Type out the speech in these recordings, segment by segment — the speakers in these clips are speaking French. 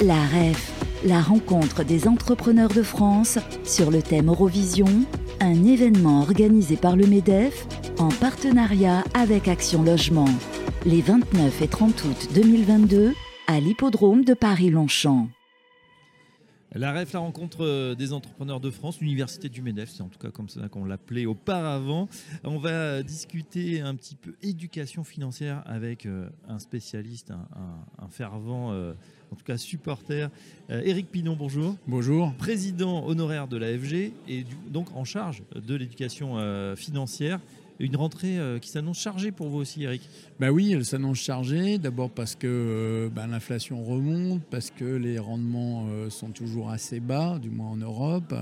La REF, la rencontre des entrepreneurs de France sur le thème Eurovision, un événement organisé par le MEDEF en partenariat avec Action Logement, les 29 et 30 août 2022 à l'hippodrome de Paris-Longchamp. La REF, la rencontre euh, des entrepreneurs de France, l'université du MEDEF, c'est en tout cas comme ça qu'on l'appelait auparavant. On va discuter un petit peu éducation financière avec euh, un spécialiste, un, fervent, euh, en tout cas supporter. Éric Pinon, bonjour. Bonjour. Président honoraire de l'AFG et donc en charge de l'éducation financière une rentrée euh, qui s'annonce chargée pour vous aussi, Eric. Bah oui, elle s'annonce chargée. D'abord parce que euh, bah, l'inflation remonte, parce que les rendements euh, sont toujours assez bas, du moins en Europe,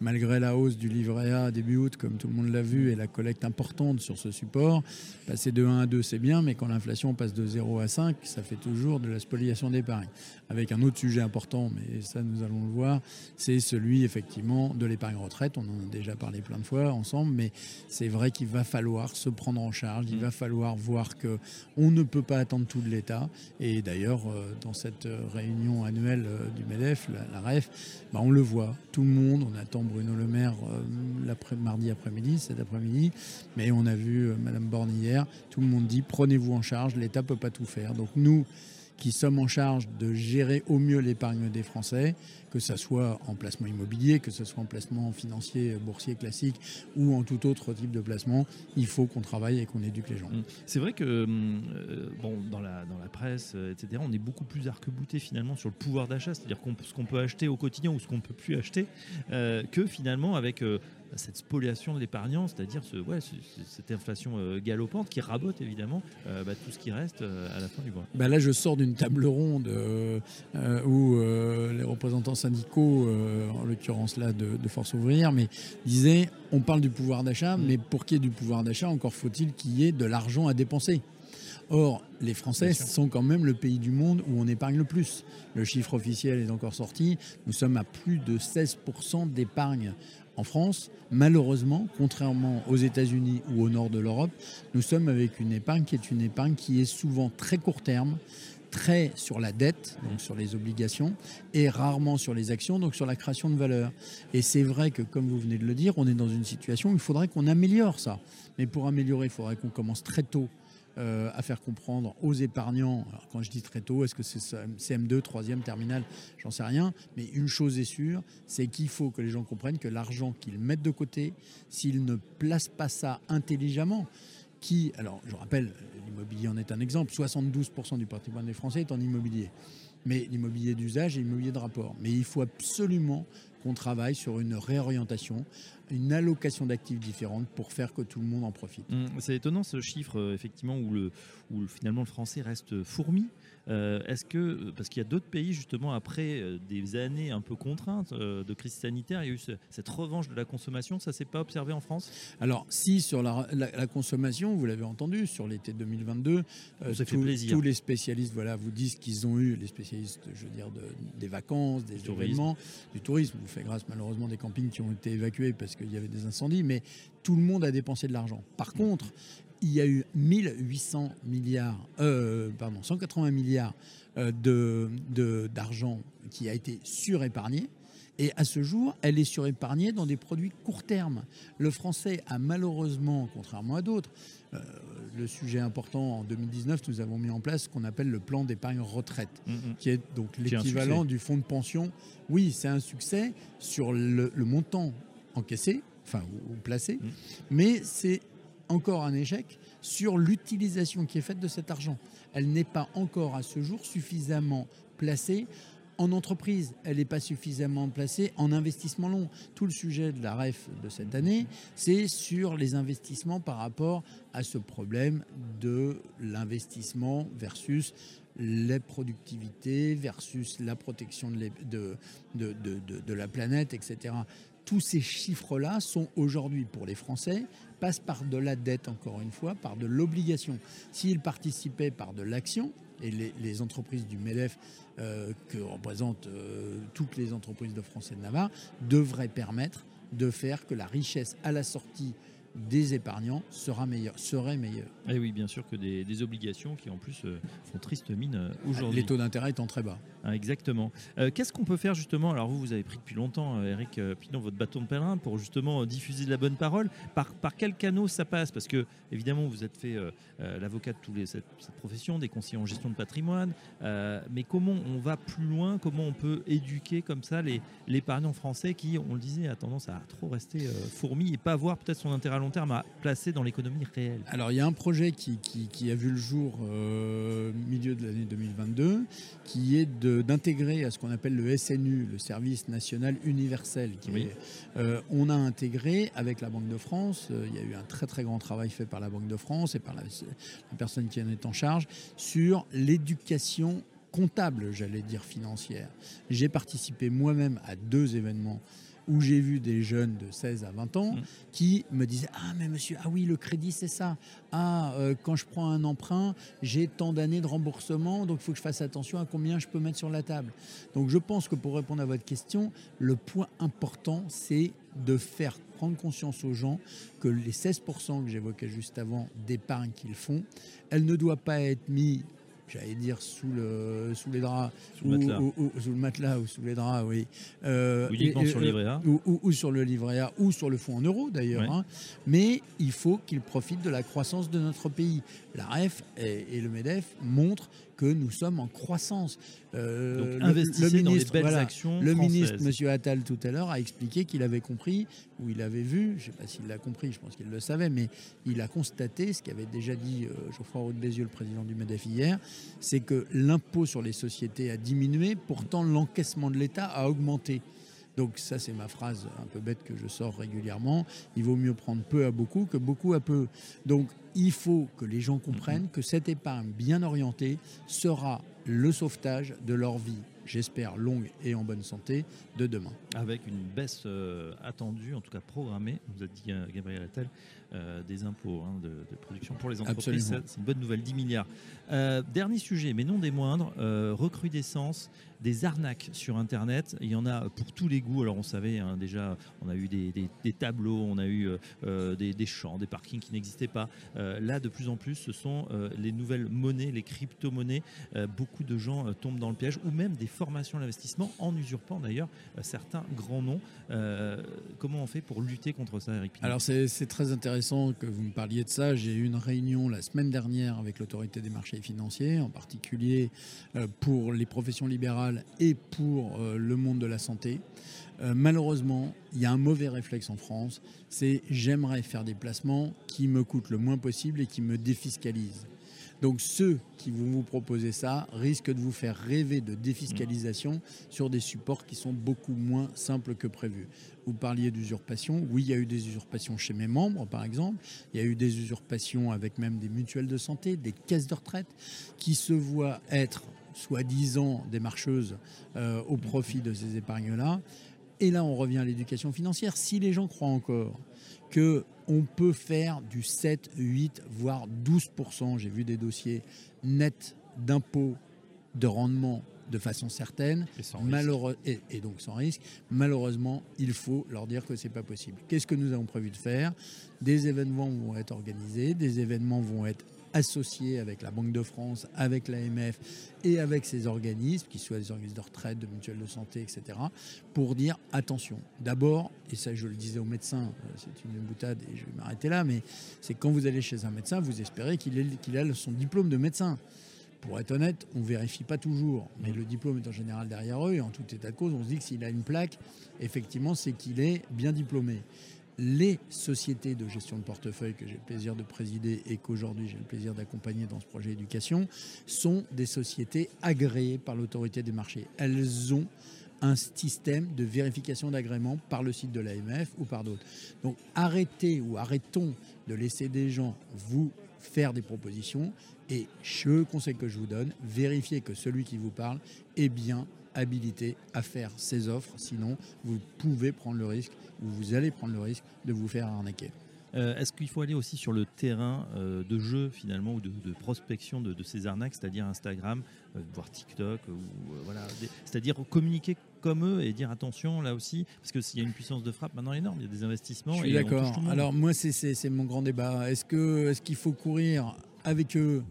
malgré la hausse du livret A début août, comme tout le monde l'a vu, et la collecte importante sur ce support. Passer de 1 à 2, c'est bien, mais quand l'inflation passe de 0 à 5, ça fait toujours de la spoliation d'épargne. Avec un autre sujet important, mais ça nous allons le voir, c'est celui effectivement de l'épargne retraite. On en a déjà parlé plein de fois ensemble, mais c'est vrai qu'il va se prendre en charge, il mm. va falloir voir que on ne peut pas attendre tout de l'État. Et d'ailleurs, euh, dans cette euh, réunion annuelle euh, du MEDEF, la, REF, bah, on le voit, tout le monde, on attend Bruno Le Maire mardi après-midi, cet après-midi, mais on a vu Madame Borne hier, tout le monde dit prenez-vous en charge, l'État ne peut pas tout faire. Donc nous, qui sommes en charge de gérer au mieux l'épargne des Français, que ce soit en placement immobilier, que ce soit en placement financier, boursier classique ou en tout autre type de placement, il faut qu'on travaille et qu'on éduque les gens. Mmh. C'est vrai que euh, bon, dans, la, dans la presse, euh, etc., on est beaucoup plus arc-bouté finalement sur le pouvoir d'achat, c'est-à-dire ce qu'on peut acheter au quotidien ou ce qu'on ne peut plus acheter, euh, que finalement avec cette spoliation de l'épargnant, c'est-à-dire ce, ouais, cette inflation euh, galopante qui rabote évidemment euh, bah, tout ce qui reste euh, à la fin du mois. Bah là, je sors d'une table ronde où les représentants syndicaux, en l'occurrence là de, Force ouvrière, mais disaient on parle du pouvoir d'achat, mm. mais pour qu'il y ait du pouvoir d'achat, encore faut-il qu'il y ait de l'argent à dépenser. Or, les Français sont quand même le pays du monde où on épargne le plus. Le chiffre officiel est encore sorti. Nous sommes à plus de 16% d'épargne en France, malheureusement, contrairement aux États-Unis ou au nord de l'Europe, nous sommes avec une épargne qui est une épargne qui est souvent très court terme, très sur la dette, donc sur les obligations, et rarement sur les actions, donc sur la création de valeur. Et c'est vrai que, comme vous venez de le dire, on est dans une situation où il faudrait qu'on améliore ça. Mais pour améliorer, il faudrait qu'on commence très tôt euh, à faire comprendre aux épargnants, quand je dis très tôt, est-ce que c'est CM2, 3e, terminale, j'en sais rien, mais une chose est sûre, c'est qu'il faut que les gens comprennent que l'argent qu'ils mettent de côté, s'ils ne placent pas ça intelligemment, qui, alors je rappelle, l'immobilier en est un exemple, 72% du patrimoine des Français est en immobilier mais l'immobilier d'usage et l'immobilier de rapport. Mais il faut absolument qu'on travaille sur une réorientation, une allocation d'actifs différentes pour faire que tout le monde en profite. Mmh, c'est étonnant ce chiffre, euh, effectivement, où, le, où finalement le français reste fourmi. Euh, est-ce que, parce qu'il y a d'autres pays, justement, après euh, des années un peu contraintes euh, de crise sanitaire, il y a eu cette revanche de la consommation, ça s'est pas observé en France? Alors, si sur la, consommation, vous l'avez entendu, sur l'été 2022, tous les spécialistes voilà, vous disent qu'ils ont eu, les spécialistes, je veux dire, des vacances, des événements, du tourisme, vous fait grâce malheureusement des campings qui ont été évacués parce qu'il y avait des incendies, mais tout le monde a dépensé de l'argent. Par contre, il y a eu 1800 milliards, euh, pardon, 180 milliards euh, de, d'argent qui a été surépargné. Et à ce jour, elle est surépargnée dans des produits court terme. Le français a malheureusement, contrairement à d'autres, euh, le sujet important en 2019, nous avons mis en place ce qu'on appelle le plan d'épargne retraite, mm, mm. qui est donc l'équivalent du fonds de pension. Oui, c'est un succès sur le, montant encaissé, enfin ou, placé, mm. mais c'est encore un échec sur l'utilisation qui est faite de cet argent. Elle n'est pas encore à ce jour suffisamment placée en entreprise, elle n'est pas suffisamment placée en investissement long. Tout le sujet de la REF de cette année, c'est sur les investissements par rapport à ce problème de l'investissement versus les productivités versus la protection de, de, de la planète, etc tous ces chiffres-là sont aujourd'hui pour les Français, passent par de la dette, encore une fois, par de l'obligation. S'ils participaient par de l'action, et les, entreprises du MEDEF, euh, que représentent euh, toutes les entreprises de France et de Navarre, devraient permettre de faire que la richesse à la sortie des épargnants sera meilleur, serait meilleur. Et eh oui, bien sûr que des, obligations qui en plus euh, font triste mine euh, aujourd'hui. Les taux d'intérêt étant très bas. Ah, exactement. Euh, qu'est-ce qu'on peut faire justement? Alors vous, vous avez pris depuis longtemps, Eric Pinon, votre bâton de pèlerin pour justement diffuser de la bonne parole. Par, par quel canot ça passe? Parce que évidemment, vous êtes fait l'avocat de tous les, cette, profession, des conseillers en gestion de patrimoine. mais comment on va plus loin? Comment on peut éduquer comme ça l'épargnant français qui, on le disait, a tendance à trop rester fourmi et pas voir peut-être son intérêt long terme à placer dans l'économie réelle? Alors il y a un projet qui, qui, a vu le jour au euh, milieu de l'année 2022, qui est d'intégrer à ce qu'on appelle le SNU, le Service National Universel. Qui euh, on a intégré avec la Banque de France, euh, il y a eu un très très grand travail fait par la Banque de France et par la, la personne qui en est en charge sur l'éducation comptable, j'allais dire financière. J'ai participé moi-même à deux événements où j'ai vu des jeunes de 16 à 20 ans mm. qui me disaient Ah, mais monsieur, ah oui, le crédit, c'est ça. Ah, euh, quand je prends un emprunt, j'ai tant d'années de remboursement, donc il faut que je fasse attention à combien je peux mettre sur la table. Donc je pense que pour répondre à votre question, le point important, c'est de faire prendre conscience aux gens que les 16% que j'évoquais juste avant d'épargne qu'ils font, elle ne doit pas être mise j'allais dire sous, le, sous les draps, sous, ou, le ou, sous le matelas ou sous les draps, oui. Euh, ou sur le livret A. Ou, sur le livret A, ou sur le fonds en euros d'ailleurs. Hein. Mais il faut qu'ils profitent de la croissance de notre pays. La REF et le MEDEF montrent que nous sommes en croissance. Euh, Donc, le, ministre, dans les belles actions Le ministre, M. Attal, tout à l'heure, a expliqué qu'il avait compris, ou il avait vu, je ne sais pas s'il l'a compris, je pense qu'il le savait, mais il a constaté ce qu'avait déjà dit euh, Geoffroy Roux Bézieux, le président du MEDEF hier, c'est que l'impôt sur les sociétés a diminué, pourtant l'encaissement de l'État a augmenté. Donc ça, c'est ma phrase un peu bête que je sors régulièrement. Il vaut mieux prendre peu à beaucoup que beaucoup à peu. Donc il faut que les gens comprennent que cette épargne bien orientée sera le sauvetage de leur vie j'espère longue et en bonne santé, de demain. Avec une baisse euh, attendue, en tout cas programmée, vous a dit euh, Gabriel Attal, euh, des impôts hein, de, production pour les entreprises. C'est une bonne nouvelle, 10 milliards. dernier sujet, mais non des moindres, recrudescence des arnaques sur Internet. Il y en a pour tous les goûts. Alors on savait hein, déjà, on a eu des, tableaux, on a eu des, des, champs, des parkings qui n'existaient pas. là, de plus en plus, ce sont les nouvelles monnaies, les crypto-monnaies. beaucoup de gens tombent dans le piège, ou même des formation à l'investissement en usurpant d'ailleurs euh, certains grands noms. Euh, comment on fait pour lutter contre ça, Eric Alors c'est très intéressant que vous me parliez de ça. J'ai eu une réunion la semaine dernière avec l'autorité des marchés financiers, en particulier euh, pour les professions libérales et pour le monde de la santé. malheureusement, il y a un mauvais réflexe en France, c'est j'aimerais faire des placements qui me coûtent le moins possible et qui me défiscalisent. Donc ceux qui vont vous proposer ça risquent de vous faire rêver de défiscalisation sur des supports qui sont beaucoup moins simples que prévu. Vous parliez d'usurpation. Oui, il y a eu des usurpations chez mes membres, par exemple. Il y a eu des usurpations avec même des mutuelles de santé, des caisses de retraite, qui se voient être soi-disant des marcheuses euh, au profit de ces épargnes-là. Et là, on revient à l'éducation financière. Si les gens croient encore que on peut faire du 7, 8, voire 12%, j'ai vu des dossiers nets d'impôts de rendement de façon certaine, et, et, donc sans risque. Malheureusement, il faut leur dire que c'est pas possible. Qu'est-ce que nous avons prévu de faire? Des événements vont être organisés, des événements vont être associés avec la Banque de France, avec l'AMF et avec ces organismes, qui soient des organismes de retraite, de mutuelles de santé, etc., pour dire attention. D'abord, et ça je le disais aux médecins, euh, c'est une boutade et je vais m'arrêter là, mais c'est quand vous allez chez un médecin, vous espérez qu'il ait, son diplôme de médecin. Pour être honnête, on ne vérifie pas toujours, mais le diplôme est en général derrière eux et en tout état de cause, on se dit que s'il a une plaque, effectivement, c'est qu'il est bien diplômé les sociétés de gestion de portefeuille que j'ai le plaisir de présider et qu'aujourd'hui j'ai le plaisir d'accompagner dans ce projet éducation sont des sociétés agréées par l'autorité des marchés. Elles ont un système de vérification d'agrément par le site de l'AMF ou par d'autres. Donc arrêtez ou arrêtons de laisser des gens vous faire des propositions et le conseil que je vous donne, vérifiez que celui qui vous parle est bien habilité à faire ces offres. Sinon, vous pouvez prendre le risque, ou vous allez prendre le risque de vous faire arnaquer. Euh, est-ce qu'il faut aller aussi sur le terrain euh, de jeu finalement ou de, prospection de, ces arnaques, c'est-à-dire Instagram, voire TikTok, ou voilà, c'est-à-dire communiquer comme eux et dire attention là aussi, parce que s'il y a une puissance de frappe maintenant énorme, il y a des investissements. Je suis d'accord. Alors moi c'est mon grand débat. Est-ce que est-ce qu'il faut courir avec eux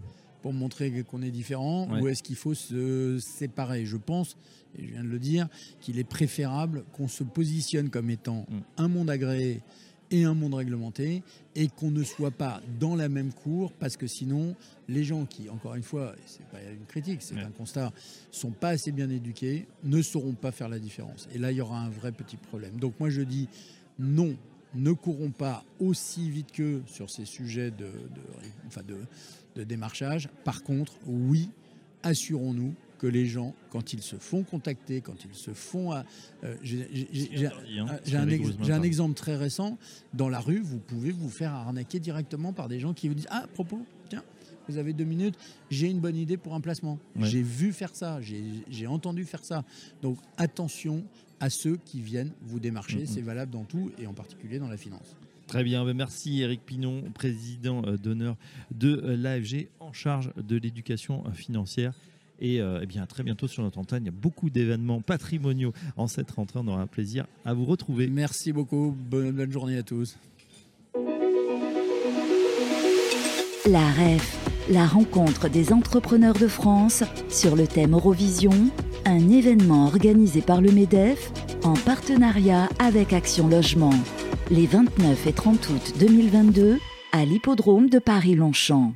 pour montrer qu'on est différent ou est-ce qu'il faut se séparer? Je pense, et je viens de le dire, qu'il est préférable qu'on se positionne comme étant mm. un monde agréé et un monde réglementé et qu'on ne soit pas dans la même cour parce que sinon les gens qui, encore une fois, c'est pas une critique, c'est un constat, sont pas assez bien éduqués, ne sauront pas faire la différence. Et là, il y aura un vrai petit problème. Donc moi, je dis non, ne courons pas aussi vite qu'eux sur ces sujets de, enfin de, de démarchage. Par contre, oui, assurons-nous que les gens, quand ils se font contacter, quand ils se font... Euh, j'ai hein, un, un, exemple très récent. Dans la rue, vous pouvez vous faire arnaquer directement par des gens qui vous disent Ah, à propos, tiens, vous avez deux minutes, j'ai une bonne idée pour un placement. J'ai vu faire ça, j'ai entendu faire ça. Donc attention à ceux qui viennent vous démarcher. C'est valable dans tout et en particulier dans la finance. Très bien, ben, merci Eric Pinon, président euh, d'honneur de euh, l'AFG en charge de l'éducation financière. Et eh bien, très bientôt sur notre antenne, il y a beaucoup d'événements patrimoniaux en cette rentrée. On aura un plaisir à vous retrouver. Merci beaucoup. Bonne, bonne journée à tous. La REF, la rencontre des entrepreneurs de France sur le thème Eurovision, un événement organisé par le MEDEF en partenariat avec Action Logement, les 29 et 30 août 2022 à l'hippodrome de Paris-Longchamp.